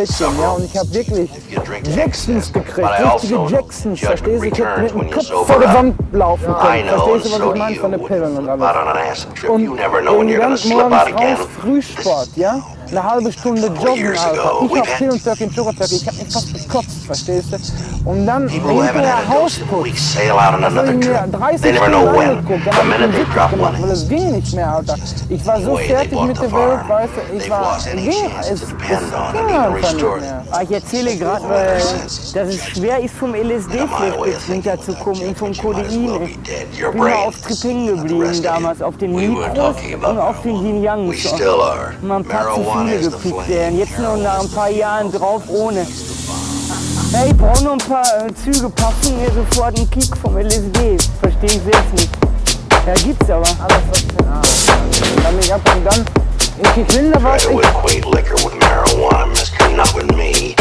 you mussten ins Bett gehen, ja, und ich habe wirklich Jacksons gekriegt, richtige also Jacksons, verstehst du? Ich hätte mit dem Kopf vor der. Wand laufen können, verstehst du, was ich meine, von den Pillen und alles. Und out morgens again. raus, Frühsport, ja? Eine halbe Stunde joggen, Alter. Ich we hab had- Pill und Turkey und Sugar Turkey, ich hab mich fast gekotzt, verstehst du? Und dann hinterher Hausputz. habe ich mir trip. 30 They never Stunden know when. angeguckt, dann hab ich einen they Witz drop gemacht, weil es ging nicht mehr, Alter. Ich war so fertig mit der Welt, weißt du, ich war, ging, es, ich erzähle gerade, äh, dass es schwer ist, vom LSD-Flash runterzukommen und vom Codein. Ich bin mal auf Trip hängen geblieben damals, auf den We were Mikros talking und about auf den Yin Yangs. Mal ein paar zu viele gepickt werden. Jetzt noch nach ein paar Jahren drauf ohne. Hey, ich brauche noch ein paar äh, Züge, passen mir sofort einen Kick vom LSD. Verstehe ich selbst nicht. Ja, gibt's aber. Alles was für ein Arsch. Dann mich ab und dann, ich, ich will da was, ich, not with me.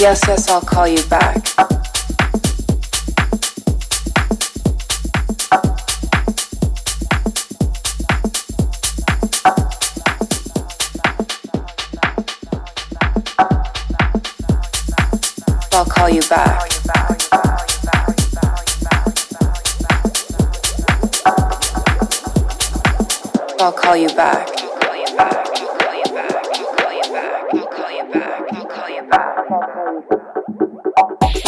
Yes, yes, I'll call you back. I'll call you back. I'll call you back.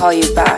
call you back.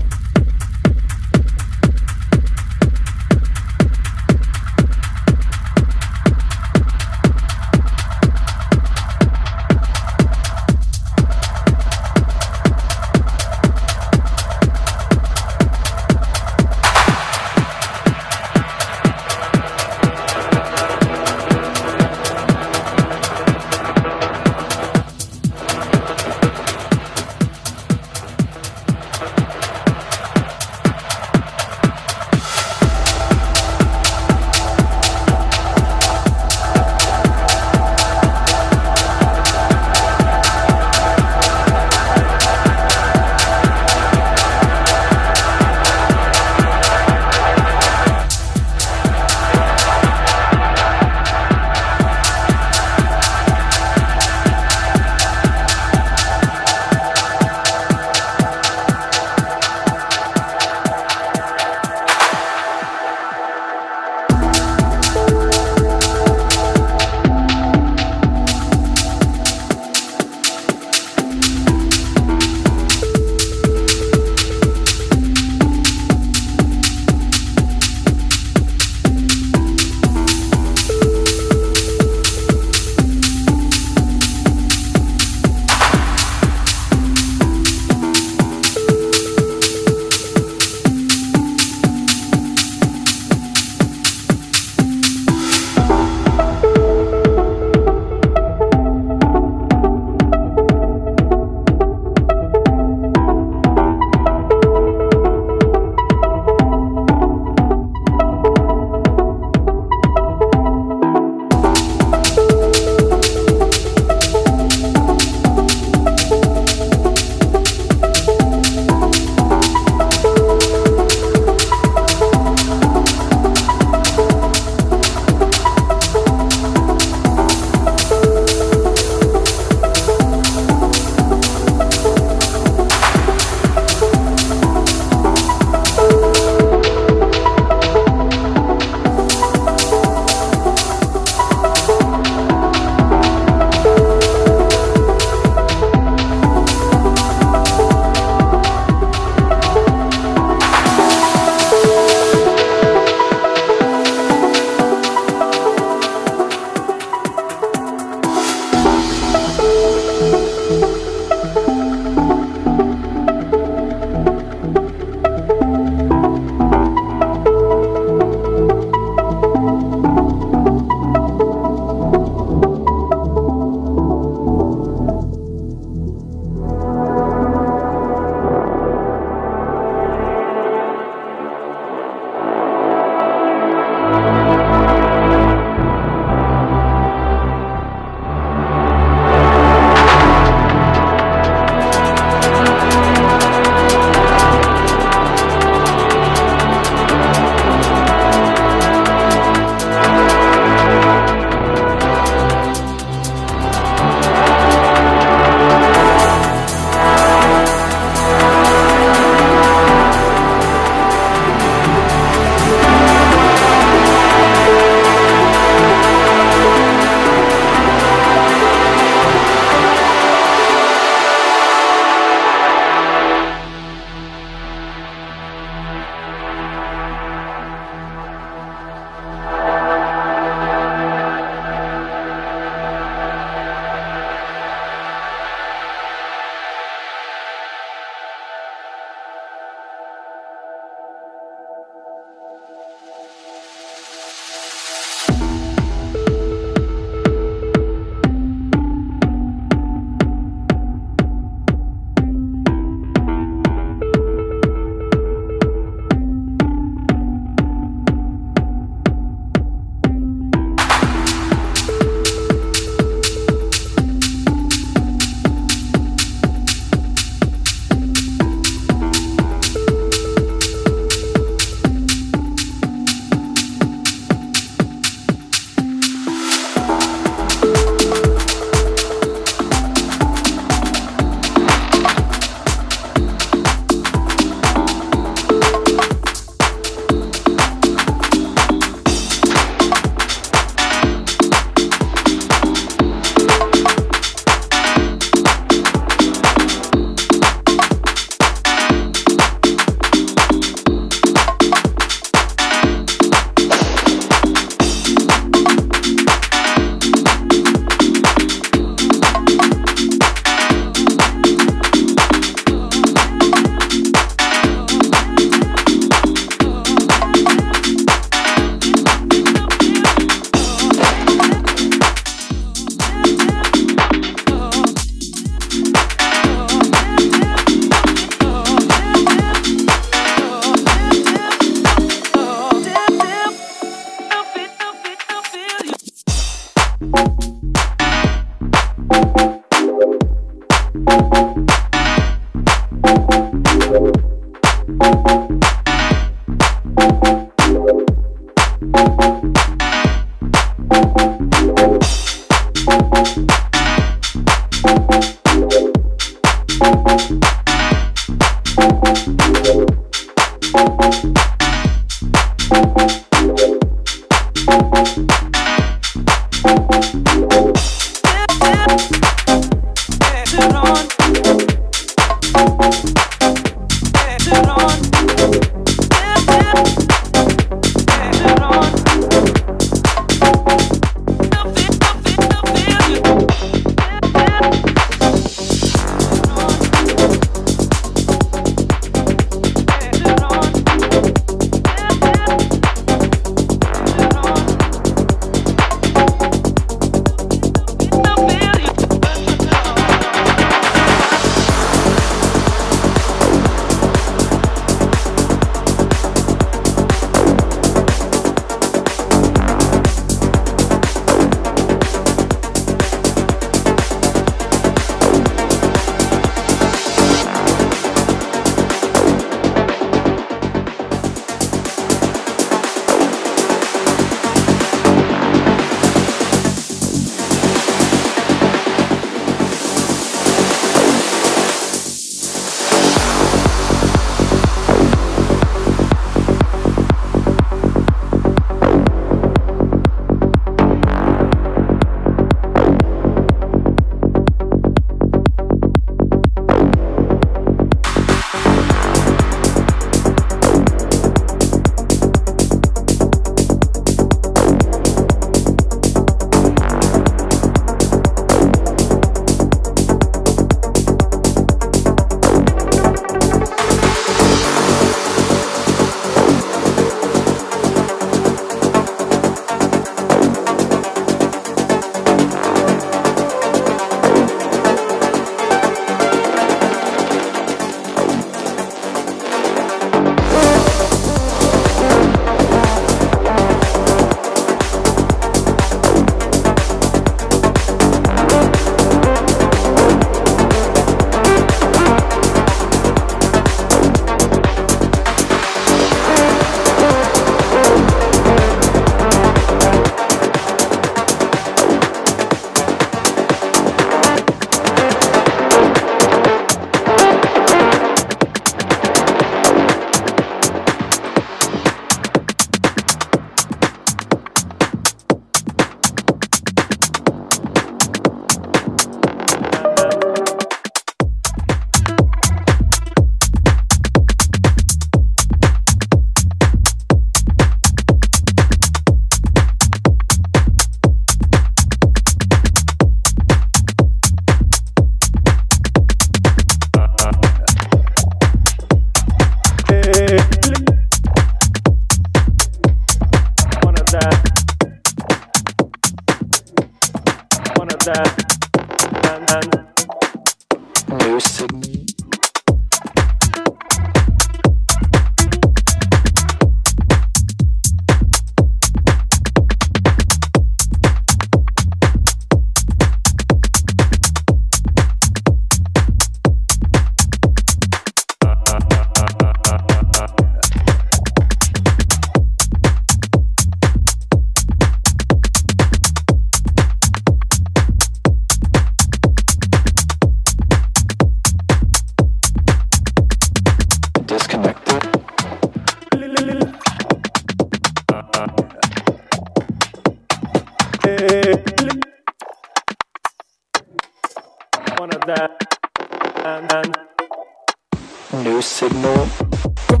New signal.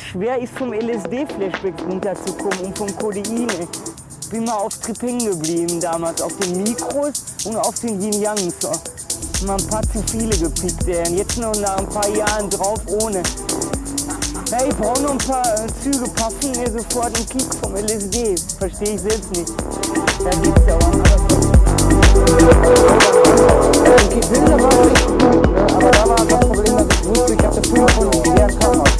Es schwer ist, vom LSD-Flashback runterzukommen und vom Codein. Ich bin mal auf Trip hängen geblieben damals, auf den Mikros und auf den Yin-Yangs. Mal ein paar zu viele gepickt. Und jetzt noch nach ein paar Jahren drauf ohne. Hey, ich brauche noch ein paar äh, Züge, passen mir sofort einen Kick vom LSD. Verstehe ich selbst nicht. Da gibt's ja was. Ich will da war nicht aber da war das Problem, dass ich wusste, ich hatte 500 die wären Krankenhaus. Aber da war das ich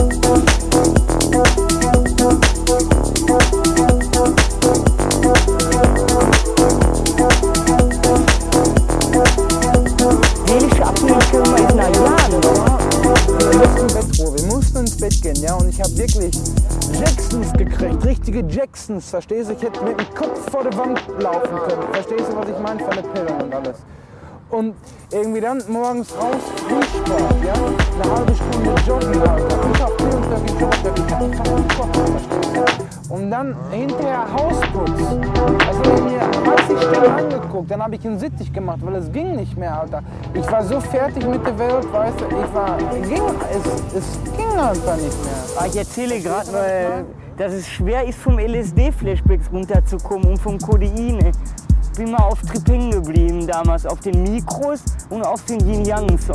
richtige Jacksons, verstehst du? Ich hätte mit dem Kopf vor der Wand laufen können, verstehst du, was ich meine, von den Pillen und alles. Und irgendwie dann morgens raus, Frühsport, ja, eine halbe Stunde joggen, Alter. Ich hab Pillen, gejoggt, ich hab verstehst du? Und dann hinterher Hausputz. Also ich mir 30 Stunden angeguckt, dann habe ich ihn sittig gemacht, weil es ging nicht mehr, Alter. Ich war so fertig mit der Welt, weißt du, ich war, ging, es, es ging einfach nicht mehr. Ah, Ich erzähle gerade, weil dass es schwer ist, vom LSD-Flashbacks runterzukommen und vom Codein. Ich bin mal auf Trip geblieben damals, auf den Mikros und auf den Yin-Yangs.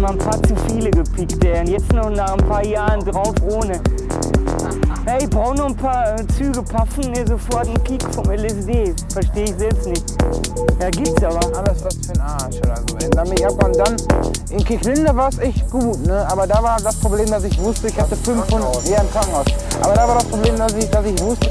Mal ein paar zu viele gepickt, ey. Und jetzt noch nach ein paar Jahren drauf ohne. Hey, ich brauche noch ein paar äh, Züge, passen mir sofort einen Kick vom LSD. Verstehe ich selbst nicht. Ja, gibt's aber. Alles was für ein Arsch oder so. ich ab und dann, in Kirchlinde war es echt gut, ne? aber da war das Problem, dass ich wusste, ich hatte 500, ja im Krankenhaus. Aber da war das Problem, dass ich, dass ich wusste,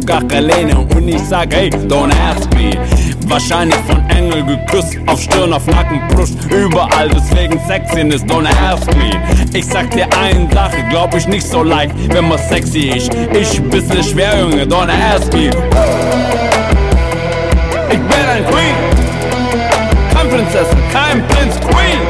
Sogar Helene. Und ich sag, hey, don't ask me. Wahrscheinlich von Engel geküsst, auf Stirn, auf Nacken, Brust, überall, deswegen Sexiness, don't ask me. Ich sag dir eine Sache, glaub ich nicht so leicht, wenn man sexy ist. Ich bisschen schwer, Junge, don't ask me. Ich bin ein Queen, kein Prinzessin, kein Prinz, Queen.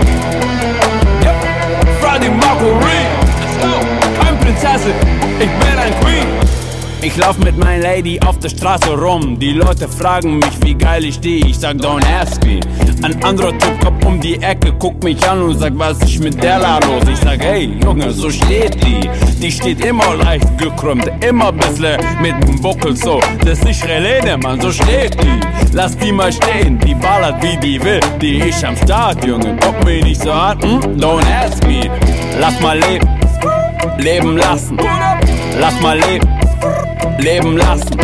Ich lauf mit meiner Lady auf der Straße rum. Die Leute fragen mich, wie geil ich steh. Ich sag, don't ask me. Ein anderer Typ kommt um die Ecke, guckt mich an und sagt, was ist mit der da los? Ich sag, hey, Junge, so steht die. Die steht immer leicht gekrümmt, immer bissle mit dem Buckel so. Das ist nicht Relene, Mann, so steht die. Lass die mal stehen, die ballert wie die will. Die ist am Start, Junge, guck mich nicht so an. Hm? Don't ask me. Lass mal leben, leben lassen. Lass mal leben leben lassen.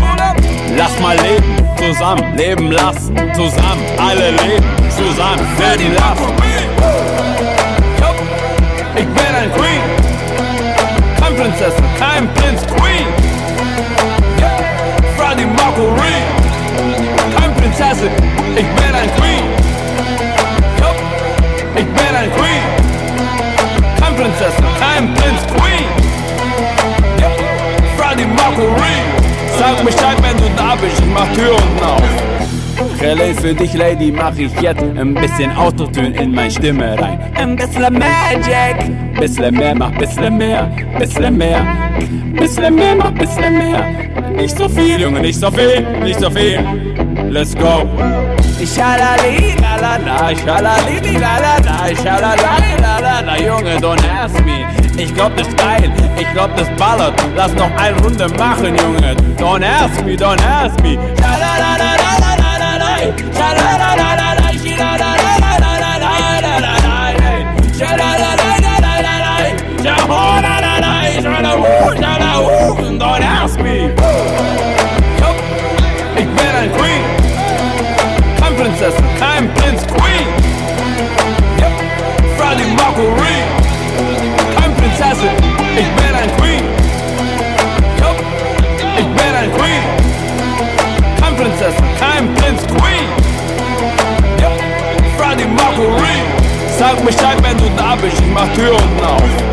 Lass mal leben, zusammen, leben lassen, zusammen, alle leben, zusammen, leben lassen. Yup, Ich bin ein Queen, kein Prinzessin, kein Prinz, Queen. Freddie Mercury, kein Prinzessin, ich bin ein Queen. Ich bin ein Queen, kein Prinzessin, kein Prinz, Queen. Sag Bescheid, wenn du da bist, ich mach Tür unten auf. Relais für dich, Lady, mach ich jetzt ein bisschen Autotune in meine Stimme rein. Ein bisschen Magic, bisschen mehr, mach bisschen mehr, bisschen mehr, bisschen mehr, mach bisschen mehr. Nicht so viel, Junge, nicht so viel, nicht so viel. Let's go. Schalali, la la la, schalali, la la la, schalali, la la la, Junge, don't ask me. Ich glaub, das ist geil, ich glaub, das ballert. Lass noch eine Runde machen, Junge. Don't ask me, don't ask me. Don't ask me. mich stark, wenn du da bist, ich mach Tür unten auf.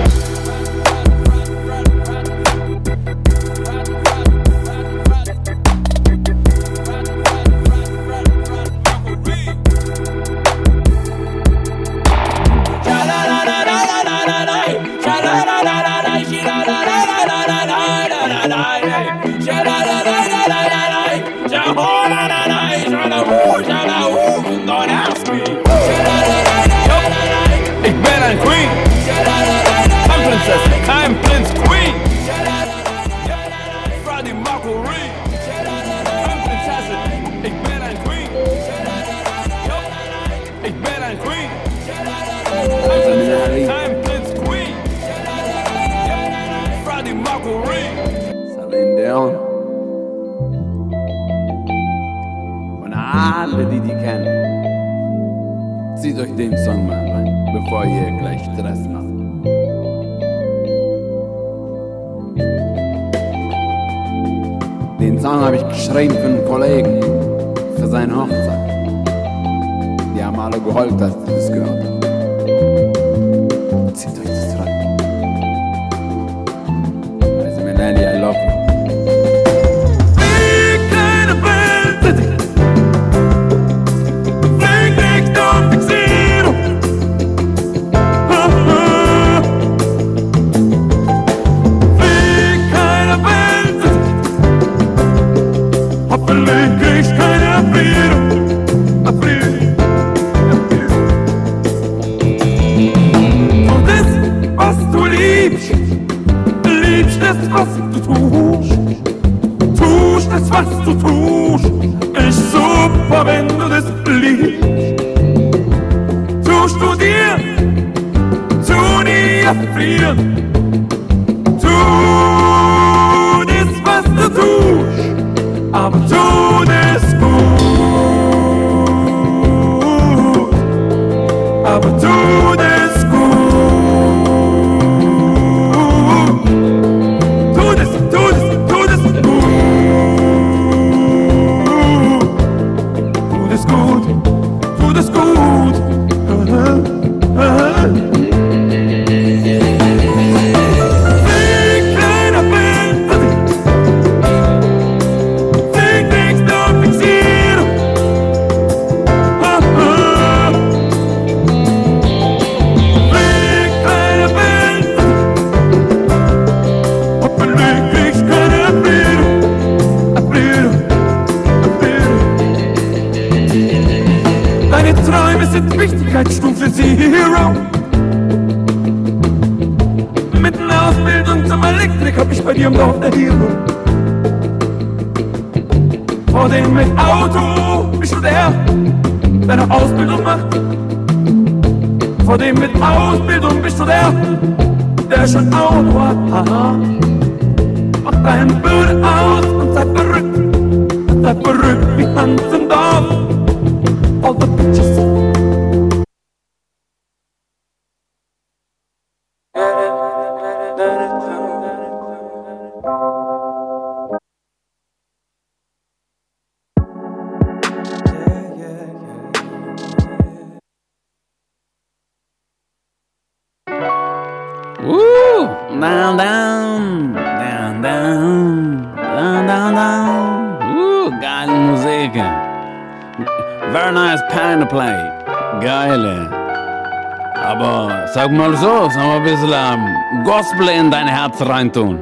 Bisschen Gospel in dein Herz reintun.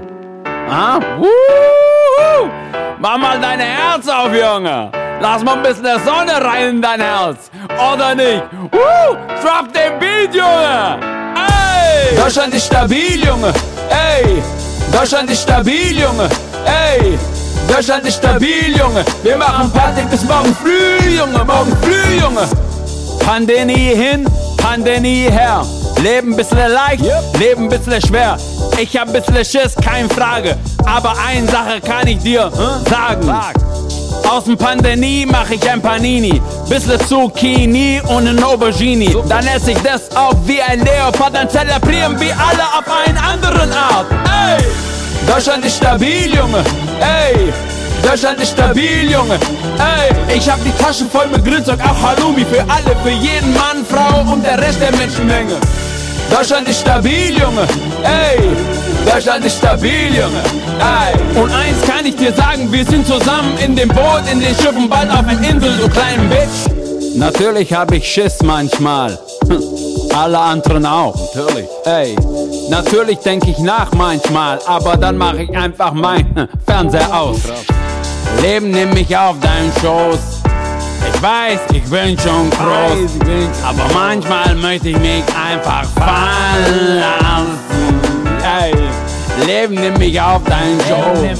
Ah? Mach mal dein Herz auf, Junge. Lass mal ein bisschen der Sonne rein in dein Herz. Oder nicht? Woo! Drop den Beat, Junge! Ey! Deutschland ist stabil, Junge. Ey! Deutschland ist stabil, Junge. Ey! Deutschland ist stabil, Junge. Wir machen Party bis morgen früh, Junge. Morgen früh, Junge. Pandemie hin, Pandemie her. Leben bisschen leicht, Leben bisschen schwer. Ich hab bisschen Schiss, keine Frage. Aber eine Sache kann ich dir äh, sagen. Aus dem Pandemie mach ich ein Panini. Bissle Zucchini und ein Aubergine. Dann esse ich das auf wie ein Leopard. Dann zelebrieren wir alle auf einen anderen Art. Ey! Deutschland ist stabil, Junge. Ey! Deutschland ist stabil, Junge. Ey! Ich hab die Taschen voll mit Grillzeug, auch Halloumi. Für alle, für jeden Mann, Frau und der Rest der Menschenmenge. Deutschland ist stabil, Junge. Ey! Deutschland ist stabil, Junge. Ey! Und eins kann ich dir sagen, wir sind zusammen in dem Boot, in den Schiffen, bald auf einer Insel, du kleinen Bitch. Natürlich hab ich Schiss manchmal. Hm, Alle anderen auch. Natürlich. Ey, natürlich denke ich nach manchmal, aber dann mache ich einfach mein hm, Fernseher aus. Leben nimm mich auf deinen Schoß. Ich weiß, ich bin schon groß, aber manchmal möchte ich mich einfach fallen lassen. Ey, Leben nimm mich auf deinen Schoß.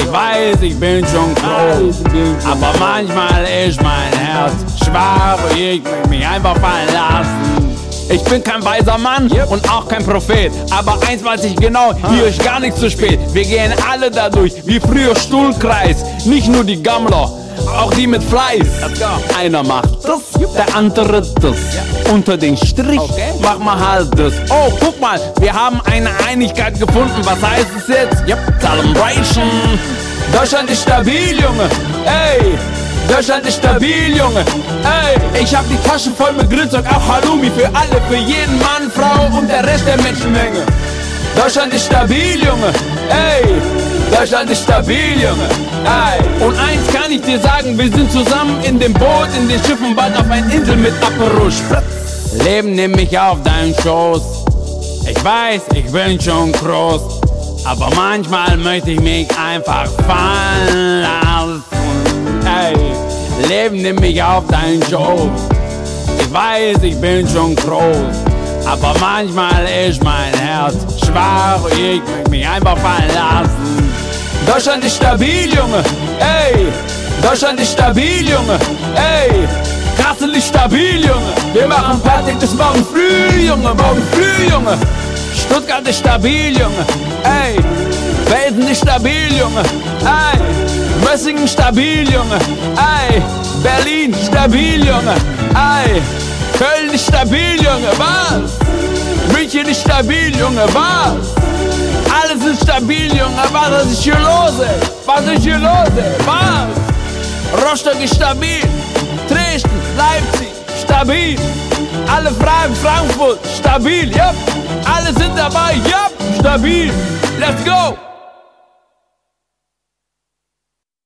Ich weiß, ich bin schon groß, aber manchmal ist mein Herz schwach und ich möchte mich einfach fallen lassen. Ich bin kein weiser Mann und auch kein Prophet. Aber eins weiß ich genau, hier ist gar nichts zu spät. Wir gehen alle dadurch, wie früher Stuhlkreis. Nicht nur die Gammler, auch die mit Fleiß. Einer macht das, der andere das. Unter den Strich mach mal halt das. Oh, guck mal, wir haben eine Einigkeit gefunden. Was heißt es jetzt? Yep, Celebration. Deutschland ist stabil, Junge. Ey, Deutschland ist stabil, Junge. Ey, ich hab die Taschen voll mit Grillzeug, auch Halloumi für alle, für jeden Mann, Frau und der Rest der Menschenmenge. Deutschland ist stabil, Junge. Ey, Deutschland ist stabil, Junge. Ey, und eins kann ich dir sagen, wir sind zusammen in dem Boot, in den Schiffen, bald auf einer Insel mit Aperol. Leben nimm mich auf deinen Schoß. Ich weiß, ich bin schon groß, aber manchmal möchte ich mich einfach fallen lassen. Ey, Leben nimm mich auf deinen Schoß. Ich weiß, ich bin schon groß, aber manchmal ist mein Herz schwach. Ich möchte mich einfach fallen lassen. Deutschland ist stabil, Junge. Ey, Deutschland ist stabil, Junge. Ey, Kassel ist stabil, Junge. Wir machen Party bis morgen früh, Junge. Morgen früh, Junge. Stuttgart ist stabil, Junge. Ey, Felsen ist stabil, Junge. Ey, Mössingen stabil, Junge. Ey, Berlin stabil, Junge. Ey, Köln ist stabil, Junge. Was? München ist stabil, Junge. Was? Alles ist stabil, Junge. Was ist hier los, ey? Was ist hier los, ey? Was? Rostock ist stabil. Dresden, Leipzig, stabil. Alle Fragen, Frankfurt, stabil, yep. Alle sind dabei, yep, stabil. Let's go.